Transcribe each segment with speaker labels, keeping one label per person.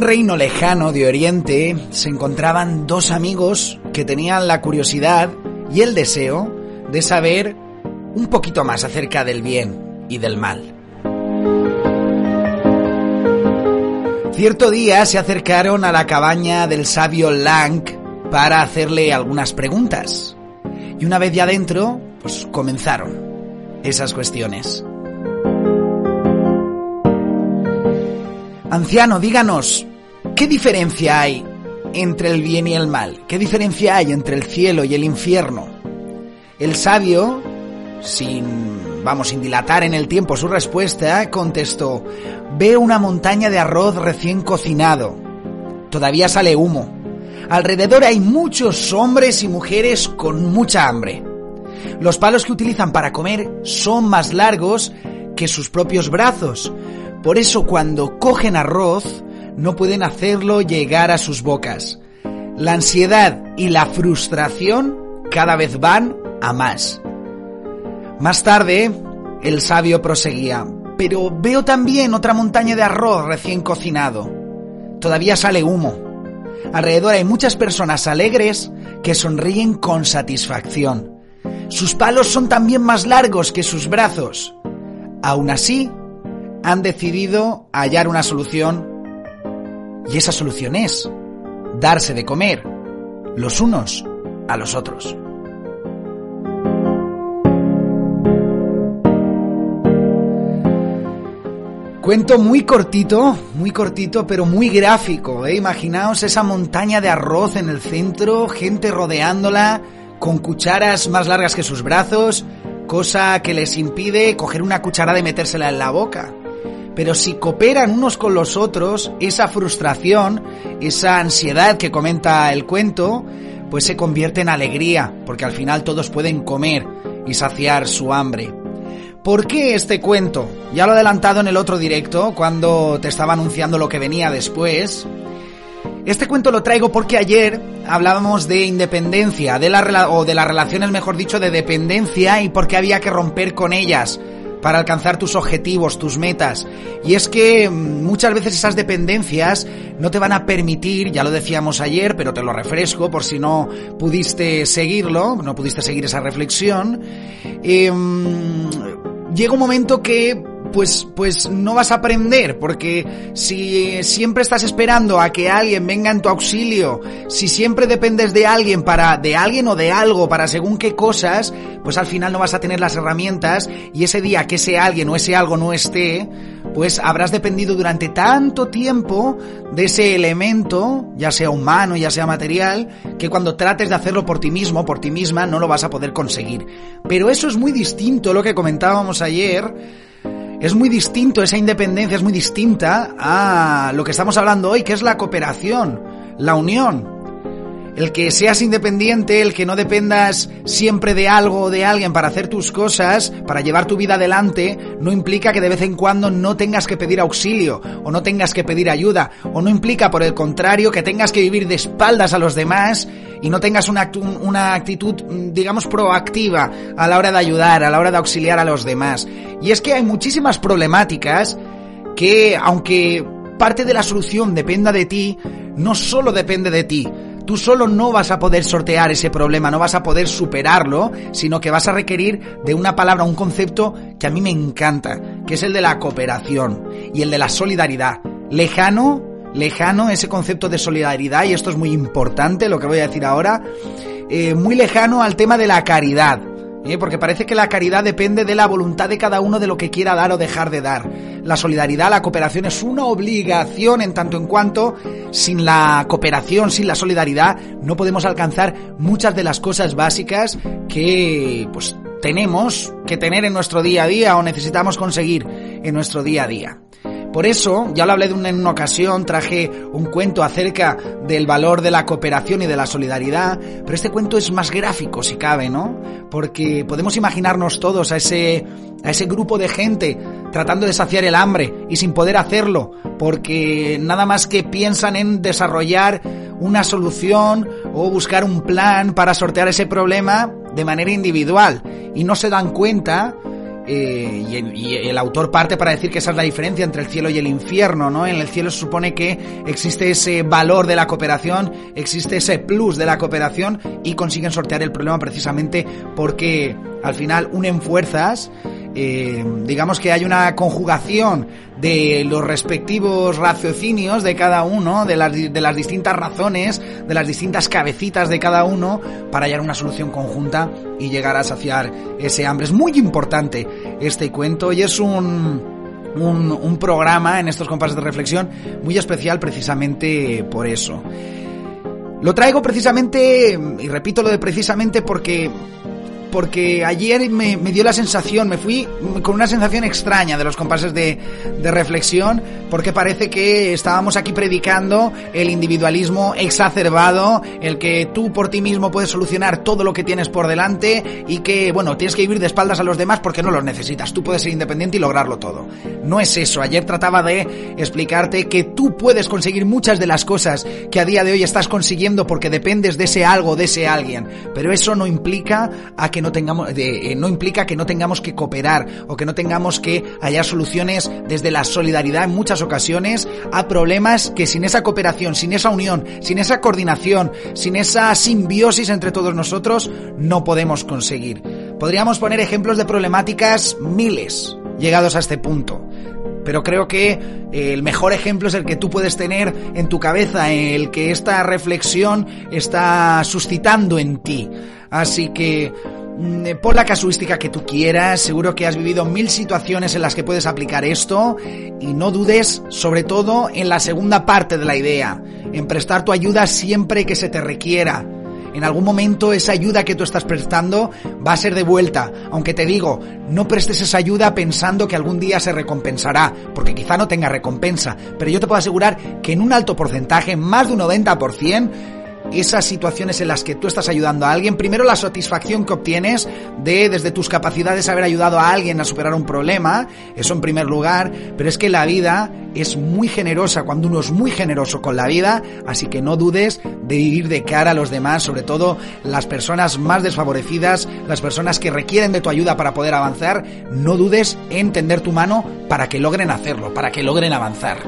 Speaker 1: reino lejano de Oriente se encontraban dos amigos que tenían la curiosidad y el deseo de saber un poquito más acerca del bien y del mal. Cierto día se acercaron a la cabaña del sabio Lang para hacerle algunas preguntas. Y una vez ya dentro, pues comenzaron esas cuestiones. Anciano, díganos, ¿qué diferencia hay entre el bien y el mal? ¿Qué diferencia hay entre el cielo y el infierno? El sabio, sin, vamos, sin dilatar en el tiempo su respuesta, contestó, veo una montaña de arroz recién cocinado. Todavía sale humo. Alrededor hay muchos hombres y mujeres con mucha hambre. Los palos que utilizan para comer son más largos que sus propios brazos, por eso cuando cogen arroz no pueden hacerlo llegar a sus bocas. La ansiedad y la frustración cada vez van a más. Más tarde, el sabio proseguía, pero veo también otra montaña de arroz recién cocinado. Todavía sale humo. Alrededor hay muchas personas alegres que sonríen con satisfacción. Sus palos son también más largos que sus brazos. Aún así, han decidido hallar una solución y esa solución es darse de comer los unos a los otros. Cuento muy cortito, muy cortito, pero muy gráfico. ¿eh? Imaginaos esa montaña de arroz en el centro, gente rodeándola, con cucharas más largas que sus brazos, cosa que les impide coger una cucharada y metérsela en la boca. Pero si cooperan unos con los otros, esa frustración, esa ansiedad que comenta el cuento, pues se convierte en alegría, porque al final todos pueden comer y saciar su hambre. ¿Por qué este cuento? Ya lo he adelantado en el otro directo, cuando te estaba anunciando lo que venía después. Este cuento lo traigo porque ayer hablábamos de independencia, de la o de las relaciones, mejor dicho, de dependencia y por qué había que romper con ellas para alcanzar tus objetivos, tus metas. Y es que mm, muchas veces esas dependencias no te van a permitir, ya lo decíamos ayer, pero te lo refresco por si no pudiste seguirlo, no pudiste seguir esa reflexión. Em, llega un momento que pues, pues no vas a aprender, porque si siempre estás esperando a que alguien venga en tu auxilio, si siempre dependes de alguien para, de alguien o de algo para según qué cosas, pues al final no vas a tener las herramientas y ese día que ese alguien o ese algo no esté, pues habrás dependido durante tanto tiempo de ese elemento, ya sea humano, ya sea material, que cuando trates de hacerlo por ti mismo, por ti misma, no lo vas a poder conseguir. Pero eso es muy distinto a lo que comentábamos ayer, es muy distinto, esa independencia es muy distinta a lo que estamos hablando hoy, que es la cooperación, la unión. El que seas independiente, el que no dependas siempre de algo o de alguien para hacer tus cosas, para llevar tu vida adelante, no implica que de vez en cuando no tengas que pedir auxilio o no tengas que pedir ayuda, o no implica por el contrario que tengas que vivir de espaldas a los demás y no tengas una, una actitud, digamos, proactiva a la hora de ayudar, a la hora de auxiliar a los demás. Y es que hay muchísimas problemáticas que, aunque parte de la solución dependa de ti, no solo depende de ti, Tú solo no vas a poder sortear ese problema, no vas a poder superarlo, sino que vas a requerir de una palabra, un concepto que a mí me encanta, que es el de la cooperación y el de la solidaridad. Lejano, lejano ese concepto de solidaridad, y esto es muy importante lo que voy a decir ahora, eh, muy lejano al tema de la caridad. ¿Eh? porque parece que la caridad depende de la voluntad de cada uno de lo que quiera dar o dejar de dar. La solidaridad, la cooperación es una obligación en tanto en cuanto sin la cooperación, sin la solidaridad, no podemos alcanzar muchas de las cosas básicas que pues tenemos que tener en nuestro día a día o necesitamos conseguir en nuestro día a día. Por eso, ya lo hablé de una, en una ocasión, traje un cuento acerca del valor de la cooperación y de la solidaridad, pero este cuento es más gráfico, si cabe, ¿no? Porque podemos imaginarnos todos a ese, a ese grupo de gente tratando de saciar el hambre y sin poder hacerlo, porque nada más que piensan en desarrollar una solución o buscar un plan para sortear ese problema de manera individual y no se dan cuenta eh, y, el, autor parte para decir que esa es la diferencia entre el cielo y el infierno, ¿no? En el cielo se supone que existe ese valor de la cooperación, existe ese plus de la cooperación y consiguen sortear el problema precisamente porque al final unen fuerzas eh, digamos que hay una conjugación de los respectivos raciocinios de cada uno, de las, de las distintas razones, de las distintas cabecitas de cada uno, para hallar una solución conjunta y llegar a saciar ese hambre. Es muy importante este cuento y es un... Un, un programa en estos compases de reflexión muy especial precisamente por eso. Lo traigo precisamente, y repito lo de precisamente porque porque ayer me, dio la sensación, me fui con una sensación extraña de los compases de, de reflexión, porque parece que estábamos aquí predicando el individualismo exacerbado, el que tú por ti mismo puedes solucionar todo lo que tienes por delante y que, bueno, tienes que vivir de espaldas a los demás porque no los necesitas, tú puedes ser independiente y lograrlo todo. No es eso, ayer trataba de explicarte que tú puedes conseguir muchas de las cosas que a día de hoy estás consiguiendo porque dependes de ese algo, de ese alguien, pero eso no implica a que no tengamos, eh, no implica que no tengamos que cooperar o que no tengamos que hallar soluciones desde la solidaridad en muchas ocasiones a problemas que sin esa cooperación, sin esa unión, sin esa coordinación, sin esa simbiosis entre todos nosotros, no podemos conseguir. Podríamos poner ejemplos de problemáticas miles llegados a este punto. Pero creo que eh, el mejor ejemplo es el que tú puedes tener en tu cabeza, el que esta reflexión está suscitando en ti. Así que por la casuística que tú quieras, seguro que has vivido mil situaciones en las que puedes aplicar esto. Y no dudes sobre todo en la segunda parte de la idea, en prestar tu ayuda siempre que se te requiera. En algún momento esa ayuda que tú estás prestando va a ser de vuelta, aunque te digo, no prestes esa ayuda pensando que algún día se recompensará, porque quizá no tenga recompensa, pero yo te puedo asegurar que en un alto porcentaje, más de un 90%, esas situaciones en las que tú estás ayudando a alguien, primero la satisfacción que obtienes de desde tus capacidades haber ayudado a alguien a superar un problema, eso en primer lugar, pero es que la vida es muy generosa cuando uno es muy generoso con la vida, así que no dudes de vivir de cara a los demás, sobre todo las personas más desfavorecidas, las personas que requieren de tu ayuda para poder avanzar, no dudes en tender tu mano para que logren hacerlo, para que logren avanzar.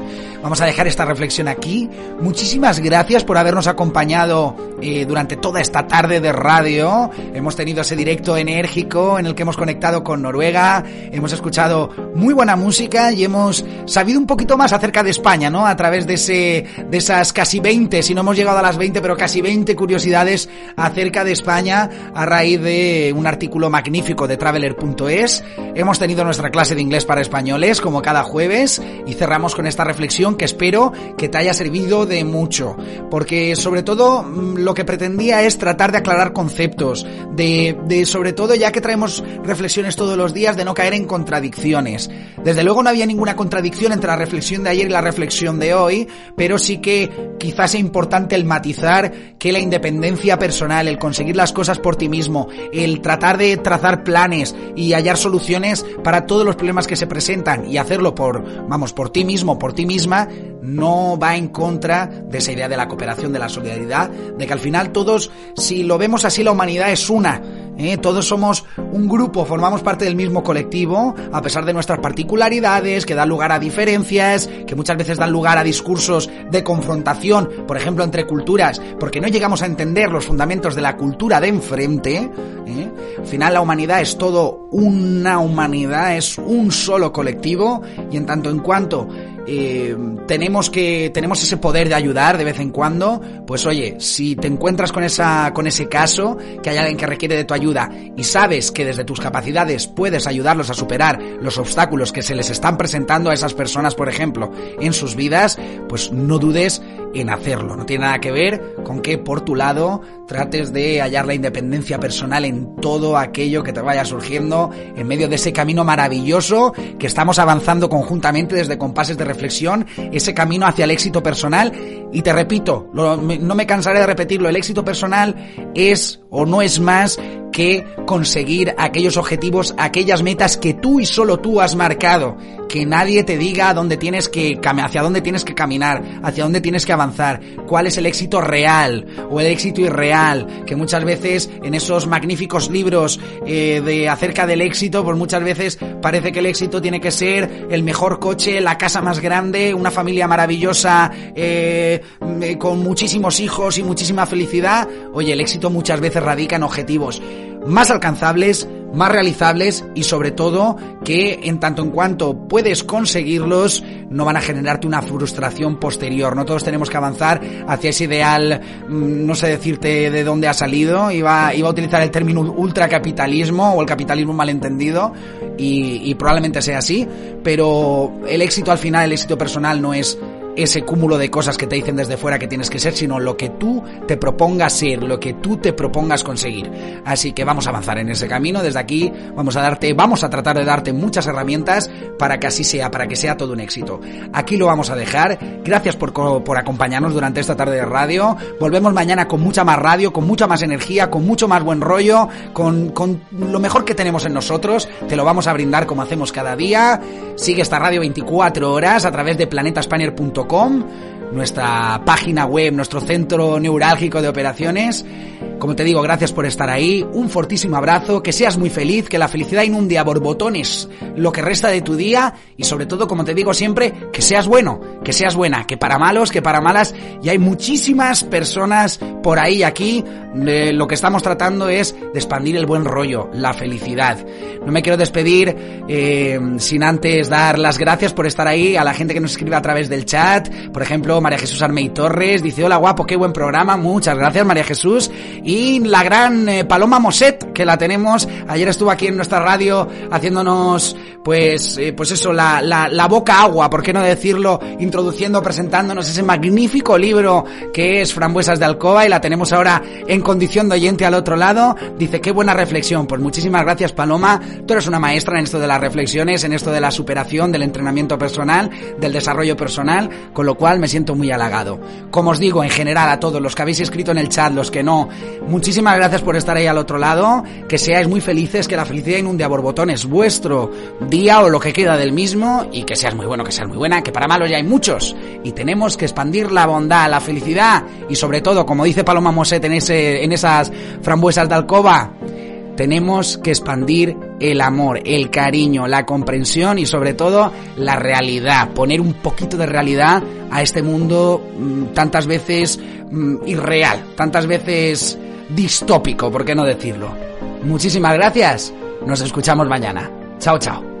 Speaker 1: Vamos a dejar esta reflexión aquí. Muchísimas gracias por habernos acompañado eh, durante toda esta tarde de radio. Hemos tenido ese directo enérgico en el que hemos conectado con Noruega, hemos escuchado muy buena música y hemos sabido un poquito más acerca de España, ¿no? A través de ese de esas casi 20, si no hemos llegado a las 20, pero casi 20 curiosidades acerca de España a raíz de un artículo magnífico de traveler.es. Hemos tenido nuestra clase de inglés para españoles como cada jueves y cerramos con esta reflexión que espero que te haya servido de mucho, porque sobre todo mm, lo que pretendía es tratar de aclarar conceptos, de, de sobre todo ya que traemos reflexiones todos los días, de no caer en contradicciones. Desde luego no había ninguna contradicción entre la reflexión de ayer y la reflexión de hoy, pero sí que quizás sea importante el matizar que la independencia personal, el conseguir las cosas por ti mismo, el tratar de trazar planes y hallar soluciones para todos los problemas que se presentan y hacerlo por, vamos, por ti mismo, por ti misma, no va en contra de esa idea de la cooperación, de la solidaridad, de que al final todos, si lo vemos así, la humanidad es una. ¿Eh? Todos somos un grupo, formamos parte del mismo colectivo, a pesar de nuestras particularidades, que dan lugar a diferencias, que muchas veces dan lugar a discursos de confrontación, por ejemplo, entre culturas, porque no llegamos a entender los fundamentos de la cultura de enfrente. ¿eh? Al final la humanidad es todo una humanidad, es un solo colectivo, y en tanto en cuanto eh, tenemos que tenemos ese poder de ayudar de vez en cuando, pues oye, si te encuentras con esa con ese caso, que hay alguien que requiere de tu ayuda y sabes que desde tus capacidades puedes ayudarlos a superar los obstáculos que se les están presentando a esas personas, por ejemplo, en sus vidas, pues no dudes en hacerlo. No tiene nada que ver con que por tu lado trates de hallar la independencia personal en todo aquello que te vaya surgiendo en medio de ese camino maravilloso que estamos avanzando conjuntamente desde compases de reflexión, ese camino hacia el éxito personal. Y te repito, no me cansaré de repetirlo, el éxito personal es o no es más que conseguir aquellos objetivos, aquellas metas que tú y solo tú has marcado. Que nadie te diga dónde tienes que, hacia dónde tienes que caminar, hacia dónde tienes que avanzar. ¿Cuál es el éxito real o el éxito irreal? Que muchas veces en esos magníficos libros eh, de acerca del éxito, pues muchas veces parece que el éxito tiene que ser el mejor coche, la casa más grande, una familia maravillosa, eh, con muchísimos hijos y muchísima felicidad. Oye, el éxito muchas veces radica en objetivos más alcanzables, más realizables y sobre todo que en tanto en cuanto puedes conseguirlos no van a generarte una frustración posterior. No todos tenemos que avanzar hacia ese ideal, mm, no sé decirte de dónde ha salido, iba, iba a utilizar el término ultracapitalismo o el capitalismo malentendido y, y probablemente sea así, pero el éxito al final, el éxito personal no es ese cúmulo de cosas que te dicen desde fuera que tienes que ser, sino lo que tú te propongas ser, lo que tú te propongas conseguir. Así que vamos a avanzar en ese camino. Desde aquí vamos a darte, vamos a tratar de darte muchas herramientas para que así sea, para que sea todo un éxito. Aquí lo vamos a dejar. Gracias por, por acompañarnos durante esta tarde de radio. Volvemos mañana con mucha más radio, con mucha más energía, con mucho más buen rollo, con, con lo mejor que tenemos en nosotros. Te lo vamos a brindar como hacemos cada día. Sigue esta radio 24 horas a través de planetaspanier.com nuestra página web, nuestro centro neurálgico de operaciones. Como te digo, gracias por estar ahí, un fortísimo abrazo, que seas muy feliz, que la felicidad inunde a borbotones lo que resta de tu día y sobre todo, como te digo siempre, que seas bueno, que seas buena, que para malos, que para malas, y hay muchísimas personas por ahí aquí, lo que estamos tratando es de expandir el buen rollo, la felicidad. No me quiero despedir eh, sin antes dar las gracias por estar ahí a la gente que nos escribe a través del chat, por ejemplo, María Jesús Armey Torres, dice, hola guapo, qué buen programa, muchas gracias María Jesús, y la gran eh, Paloma Moset, que la tenemos, ayer estuvo aquí en nuestra radio haciéndonos, pues, eh, pues eso, la, la, la, boca agua, ¿por qué no decirlo? Introduciendo, presentándonos ese magnífico libro que es Frambuesas de Alcoba y la tenemos ahora en condición de oyente al otro lado. Dice, qué buena reflexión. Pues muchísimas gracias Paloma, tú eres una maestra en esto de las reflexiones, en esto de la superación, del entrenamiento personal, del desarrollo personal, con lo cual me siento muy halagado. Como os digo, en general a todos los que habéis escrito en el chat, los que no, Muchísimas gracias por estar ahí al otro lado, que seáis muy felices, que la felicidad inunde a borbotones vuestro día o lo que queda del mismo y que seas muy bueno, que seas muy buena, que para malos ya hay muchos y tenemos que expandir la bondad, la felicidad y sobre todo, como dice Paloma Moset en, ese, en esas frambuesas de alcoba, tenemos que expandir el amor, el cariño, la comprensión y sobre todo la realidad, poner un poquito de realidad a este mundo mm, tantas veces mm, irreal, tantas veces distópico, ¿por qué no decirlo? Muchísimas gracias, nos escuchamos mañana. Chao, chao.